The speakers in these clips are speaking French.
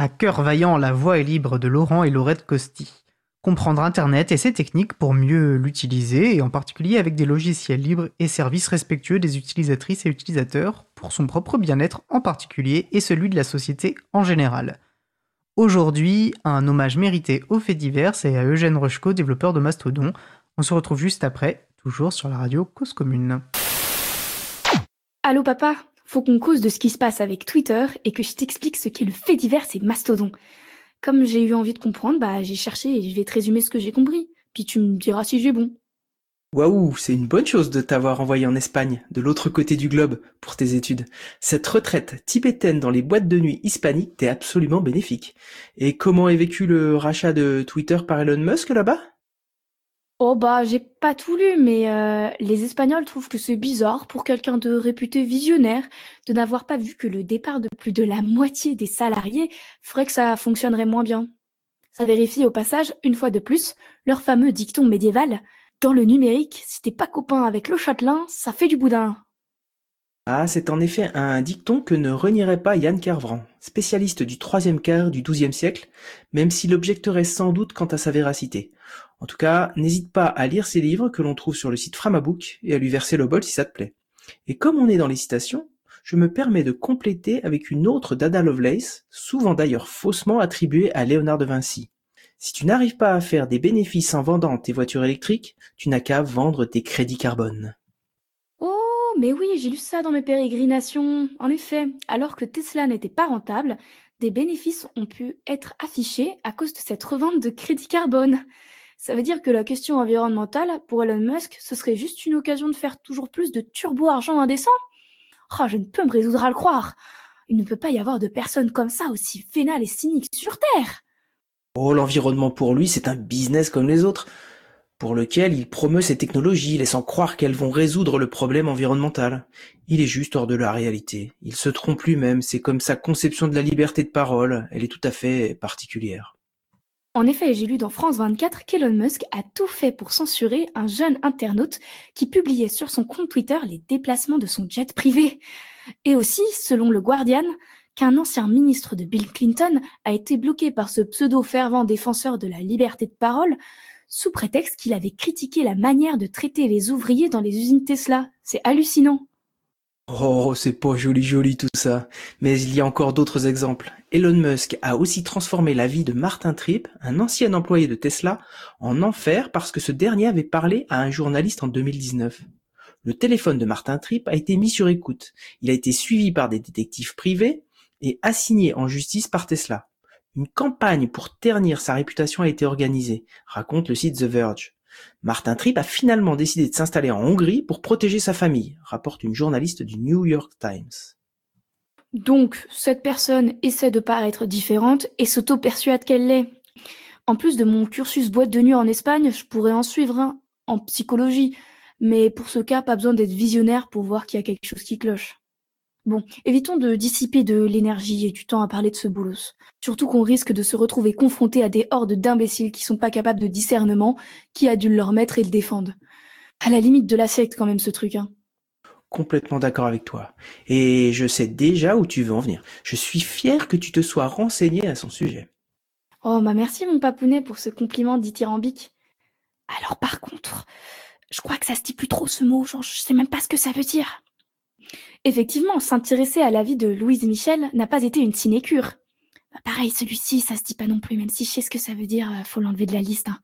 À cœur vaillant, la voix est libre de Laurent et Laurette Costi. Comprendre Internet et ses techniques pour mieux l'utiliser, et en particulier avec des logiciels libres et services respectueux des utilisatrices et utilisateurs, pour son propre bien-être en particulier et celui de la société en général. Aujourd'hui, un hommage mérité aux faits divers et à Eugène Rochko, développeur de Mastodon. On se retrouve juste après, toujours sur la radio Cause Commune. Allô papa, faut qu'on cause de ce qui se passe avec Twitter et que je t'explique ce qu'est le fait divers et Mastodon. Comme j'ai eu envie de comprendre, bah j'ai cherché et je vais te résumer ce que j'ai compris. Puis tu me diras si j'ai bon. Waouh, c'est une bonne chose de t'avoir envoyé en Espagne, de l'autre côté du globe, pour tes études. Cette retraite tibétaine dans les boîtes de nuit hispaniques t'est absolument bénéfique. Et comment est vécu le rachat de Twitter par Elon Musk là-bas? Oh bah j'ai pas tout lu, mais euh, les Espagnols trouvent que c'est bizarre pour quelqu'un de réputé visionnaire de n'avoir pas vu que le départ de plus de la moitié des salariés ferait que ça fonctionnerait moins bien. Ça vérifie au passage, une fois de plus, leur fameux dicton médiéval dans le numérique, si t'es pas copain avec le châtelain, ça fait du boudin. Ah, c'est en effet un dicton que ne renierait pas Yann Kervran, spécialiste du troisième quart du XIIe siècle, même s'il objecterait sans doute quant à sa véracité. En tout cas, n'hésite pas à lire ses livres que l'on trouve sur le site Framabook et à lui verser le bol si ça te plaît. Et comme on est dans les citations, je me permets de compléter avec une autre d'Ada Lovelace, souvent d'ailleurs faussement attribuée à Léonard de Vinci. Si tu n'arrives pas à faire des bénéfices en vendant tes voitures électriques, tu n'as qu'à vendre tes crédits carbone. Mais oui, j'ai lu ça dans mes pérégrinations. En effet, alors que Tesla n'était pas rentable, des bénéfices ont pu être affichés à cause de cette revente de crédits carbone. Ça veut dire que la question environnementale, pour Elon Musk, ce serait juste une occasion de faire toujours plus de turbo-argent indécent Oh, je ne peux me résoudre à le croire. Il ne peut pas y avoir de personnes comme ça aussi vénales et cyniques sur Terre. Oh, l'environnement pour lui, c'est un business comme les autres, pour lequel il promeut ses technologies, laissant croire qu'elles vont résoudre le problème environnemental. Il est juste hors de la réalité. Il se trompe lui-même, c'est comme sa conception de la liberté de parole, elle est tout à fait particulière. En effet, j'ai lu dans France 24 qu'Elon Musk a tout fait pour censurer un jeune internaute qui publiait sur son compte Twitter les déplacements de son jet privé. Et aussi, selon le Guardian, qu'un ancien ministre de Bill Clinton a été bloqué par ce pseudo-fervent défenseur de la liberté de parole sous prétexte qu'il avait critiqué la manière de traiter les ouvriers dans les usines Tesla. C'est hallucinant. Oh, c'est pas joli joli tout ça. Mais il y a encore d'autres exemples. Elon Musk a aussi transformé la vie de Martin Tripp, un ancien employé de Tesla, en enfer parce que ce dernier avait parlé à un journaliste en 2019. Le téléphone de Martin Tripp a été mis sur écoute. Il a été suivi par des détectives privés et assigné en justice par Tesla. Une campagne pour ternir sa réputation a été organisée, raconte le site The Verge. Martin Tripp a finalement décidé de s'installer en Hongrie pour protéger sa famille, rapporte une journaliste du New York Times. Donc, cette personne essaie de paraître différente et s'auto-persuade qu'elle l'est. En plus de mon cursus boîte de nuit en Espagne, je pourrais en suivre un en psychologie, mais pour ce cas, pas besoin d'être visionnaire pour voir qu'il y a quelque chose qui cloche. Bon, évitons de dissiper de l'énergie et du temps à parler de ce boulot. Surtout qu'on risque de se retrouver confronté à des hordes d'imbéciles qui sont pas capables de discernement, qui adulent leur maître et le défendent. À la limite de la secte quand même ce truc, hein. Complètement d'accord avec toi. Et je sais déjà où tu veux en venir. Je suis fier que tu te sois renseigné à son sujet. Oh, bah merci mon papounet pour ce compliment dithyrambique. Alors par contre, je crois que ça se dit plus trop ce mot, genre je sais même pas ce que ça veut dire. Effectivement, s'intéresser à la vie de Louise Michel n'a pas été une sinécure. Bah, pareil, celui-ci, ça se dit pas non plus, même si je sais ce que ça veut dire, euh, faut l'enlever de la liste. Hein.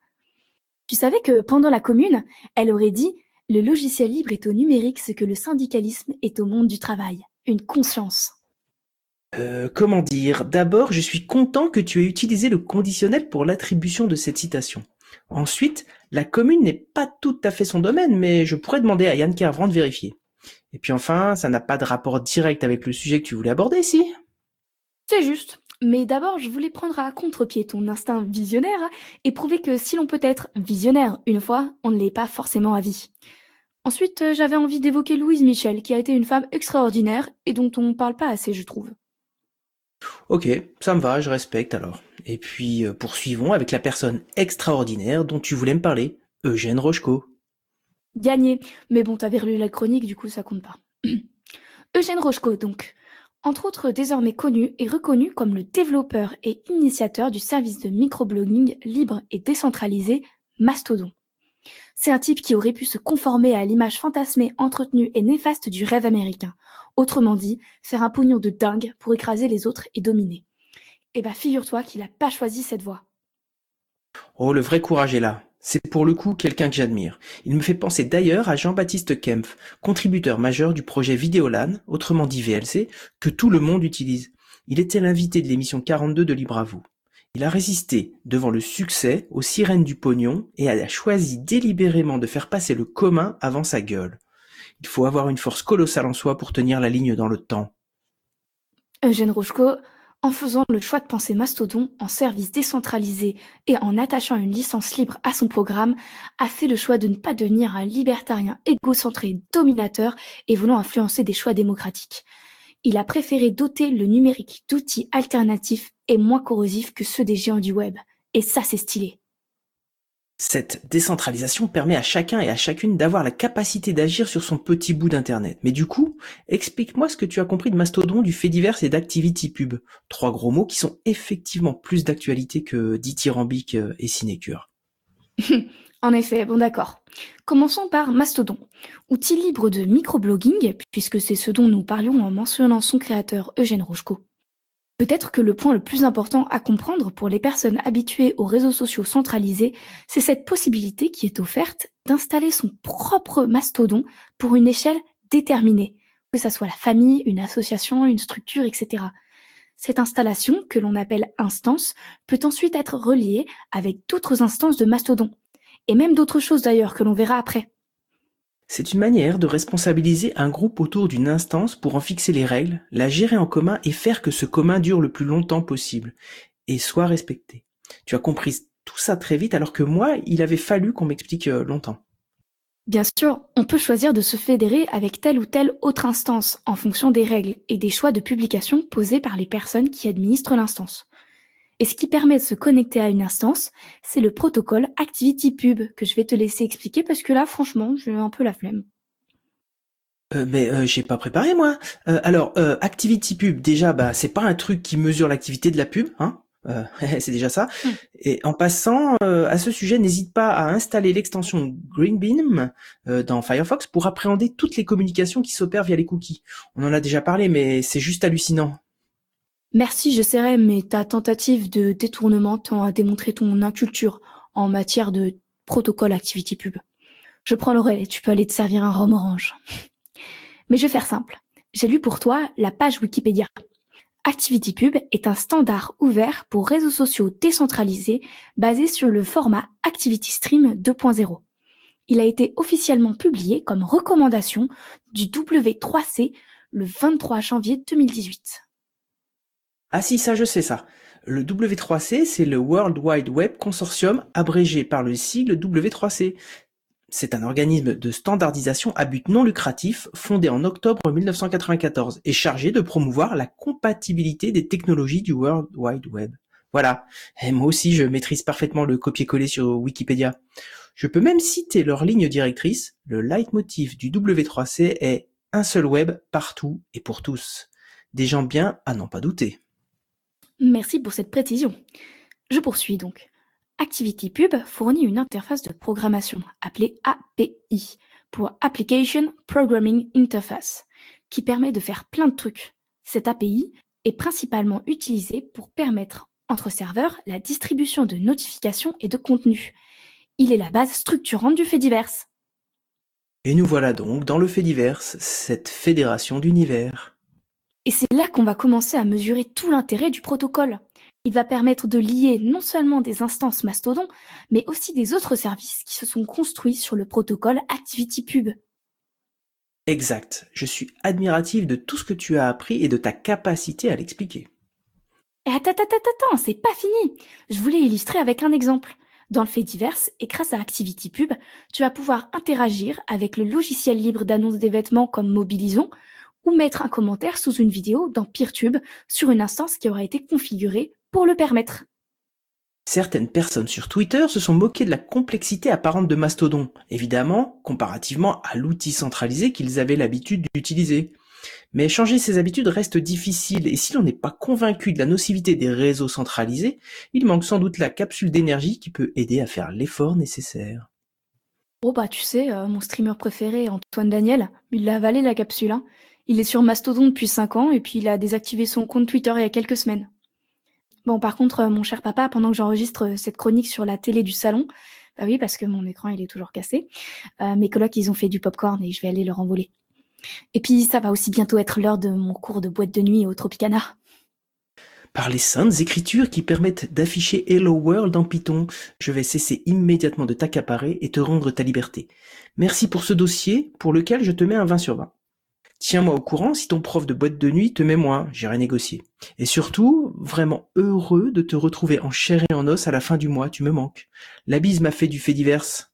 Tu savais que pendant la commune, elle aurait dit Le logiciel libre est au numérique ce que le syndicalisme est au monde du travail. Une conscience. Euh, comment dire? D'abord, je suis content que tu aies utilisé le conditionnel pour l'attribution de cette citation. Ensuite, la commune n'est pas tout à fait son domaine, mais je pourrais demander à Yann Kervran de vérifier. Et puis enfin, ça n'a pas de rapport direct avec le sujet que tu voulais aborder ici. C'est juste. Mais d'abord, je voulais prendre à contre-pied ton instinct visionnaire et prouver que si l'on peut être visionnaire une fois, on ne l'est pas forcément à vie. Ensuite, euh, j'avais envie d'évoquer Louise Michel, qui a été une femme extraordinaire et dont on ne parle pas assez, je trouve. Ok, ça me va, je respecte alors. Et puis euh, poursuivons avec la personne extraordinaire dont tu voulais me parler, Eugène Rochko. Gagné. Mais bon, t'avais relu la chronique, du coup, ça compte pas. Eugène Rochko, donc. entre autres désormais connu et reconnu comme le développeur et initiateur du service de microblogging libre et décentralisé Mastodon. C'est un type qui aurait pu se conformer à l'image fantasmée, entretenue et néfaste du rêve américain. Autrement dit, faire un pognon de dingue pour écraser les autres et dominer. Eh ben, figure-toi qu'il n'a pas choisi cette voie. Oh, le vrai courage est là. C'est pour le coup quelqu'un que j'admire. Il me fait penser d'ailleurs à Jean-Baptiste Kempf, contributeur majeur du projet Vidéolan, autrement dit VLC, que tout le monde utilise. Il était l'invité de l'émission 42 de Libre à vous. Il a résisté devant le succès aux sirènes du pognon et a choisi délibérément de faire passer le commun avant sa gueule. Il faut avoir une force colossale en soi pour tenir la ligne dans le temps. Eugène Rochko, en faisant le choix de penser Mastodon en service décentralisé et en attachant une licence libre à son programme, a fait le choix de ne pas devenir un libertarien égocentré dominateur et voulant influencer des choix démocratiques. Il a préféré doter le numérique d'outils alternatifs et moins corrosifs que ceux des géants du web. Et ça, c'est stylé. Cette décentralisation permet à chacun et à chacune d'avoir la capacité d'agir sur son petit bout d'internet. Mais du coup, explique-moi ce que tu as compris de Mastodon, du fait divers et d'ActivityPub. Trois gros mots qui sont effectivement plus d'actualité que dithyrambique et sinécure. en effet, bon d'accord. Commençons par Mastodon, outil libre de microblogging, puisque c'est ce dont nous parlions en mentionnant son créateur Eugène Rochko. Peut-être que le point le plus important à comprendre pour les personnes habituées aux réseaux sociaux centralisés, c'est cette possibilité qui est offerte d'installer son propre mastodon pour une échelle déterminée, que ce soit la famille, une association, une structure, etc. Cette installation, que l'on appelle instance, peut ensuite être reliée avec d'autres instances de mastodon, et même d'autres choses d'ailleurs que l'on verra après. C'est une manière de responsabiliser un groupe autour d'une instance pour en fixer les règles, la gérer en commun et faire que ce commun dure le plus longtemps possible et soit respecté. Tu as compris tout ça très vite alors que moi, il avait fallu qu'on m'explique euh, longtemps. Bien sûr, on peut choisir de se fédérer avec telle ou telle autre instance en fonction des règles et des choix de publication posés par les personnes qui administrent l'instance. Et ce qui permet de se connecter à une instance, c'est le protocole ActivityPub que je vais te laisser expliquer parce que là, franchement, j'ai un peu la flemme. Euh, mais euh, j'ai pas préparé moi. Euh, alors euh, ActivityPub déjà bah c'est pas un truc qui mesure l'activité de la pub, hein. c'est déjà ça. Hmm. Et en passant à ce sujet, n'hésite pas à installer l'extension Greenbeam dans Firefox pour appréhender toutes les communications qui s'opèrent via les cookies. On en a déjà parlé, mais c'est juste hallucinant. Merci, j'essaierai, mais ta tentative de détournement tend à démontrer ton inculture en matière de protocole activity pub. Je prends le et tu peux aller te servir un rhum orange. Mais je vais faire simple. J'ai lu pour toi la page Wikipédia. ActivityPub est un standard ouvert pour réseaux sociaux décentralisés basé sur le format ActivityStream 2.0. Il a été officiellement publié comme recommandation du W3C le 23 janvier 2018. Ah si, ça je sais ça. Le W3C, c'est le World Wide Web Consortium, abrégé par le sigle W3C. C'est un organisme de standardisation à but non lucratif fondé en octobre 1994 et chargé de promouvoir la compatibilité des technologies du World Wide Web. Voilà. Et moi aussi, je maîtrise parfaitement le copier-coller sur Wikipédia. Je peux même citer leur ligne directrice. Le leitmotiv du W3C est un seul web partout et pour tous. Des gens bien à n'en pas douter. Merci pour cette précision. Je poursuis donc. ActivityPub fournit une interface de programmation appelée API pour Application Programming Interface qui permet de faire plein de trucs. Cette API est principalement utilisée pour permettre entre serveurs la distribution de notifications et de contenus. Il est la base structurante du fait divers. Et nous voilà donc dans le fait divers, cette fédération d'univers. Et c'est là qu'on va commencer à mesurer tout l'intérêt du protocole. Il va permettre de lier non seulement des instances Mastodon, mais aussi des autres services qui se sont construits sur le protocole ActivityPub. Exact. Je suis admiratif de tout ce que tu as appris et de ta capacité à l'expliquer. Et attends, attends, attends, attends, c'est pas fini. Je voulais illustrer avec un exemple. Dans le fait divers et grâce à ActivityPub, tu vas pouvoir interagir avec le logiciel libre d'annonce des vêtements comme Mobilison ou mettre un commentaire sous une vidéo dans PeerTube sur une instance qui aura été configurée pour le permettre. Certaines personnes sur Twitter se sont moquées de la complexité apparente de Mastodon, évidemment, comparativement à l'outil centralisé qu'ils avaient l'habitude d'utiliser. Mais changer ses habitudes reste difficile et si l'on n'est pas convaincu de la nocivité des réseaux centralisés, il manque sans doute la capsule d'énergie qui peut aider à faire l'effort nécessaire. Oh bah tu sais, euh, mon streamer préféré, Antoine Daniel, il a avalé la capsule. Hein. Il est sur Mastodon depuis 5 ans et puis il a désactivé son compte Twitter il y a quelques semaines. Bon par contre, euh, mon cher papa, pendant que j'enregistre euh, cette chronique sur la télé du salon, bah oui parce que mon écran il est toujours cassé, mes colocs ils ont fait du popcorn et je vais aller leur envoler. Et puis ça va aussi bientôt être l'heure de mon cours de boîte de nuit au Tropicana. Par les saintes écritures qui permettent d'afficher Hello World en Python, je vais cesser immédiatement de t'accaparer et te rendre ta liberté. Merci pour ce dossier, pour lequel je te mets un 20 sur 20. Tiens-moi au courant si ton prof de boîte de nuit te met moins, j'irai négocier. Et surtout, vraiment heureux de te retrouver en chair et en os à la fin du mois, tu me manques. La bise m'a fait du fait divers.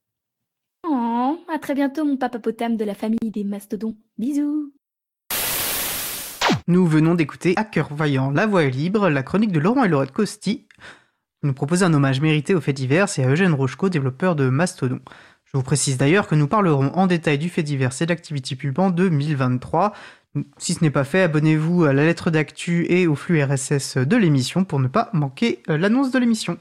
Oh, à très bientôt mon papa potame de la famille des mastodons. Bisous Nous venons d'écouter Hacker Voyant, La Voix est libre, la chronique de Laurent et Laurette Costi. nous propose un hommage mérité aux faits divers et à Eugène Rocheco, développeur de Mastodon. Je vous précise d'ailleurs que nous parlerons en détail du fait divers et d'Activity Pub en 2023. Si ce n'est pas fait, abonnez-vous à la lettre d'actu et au flux RSS de l'émission pour ne pas manquer euh, l'annonce de l'émission.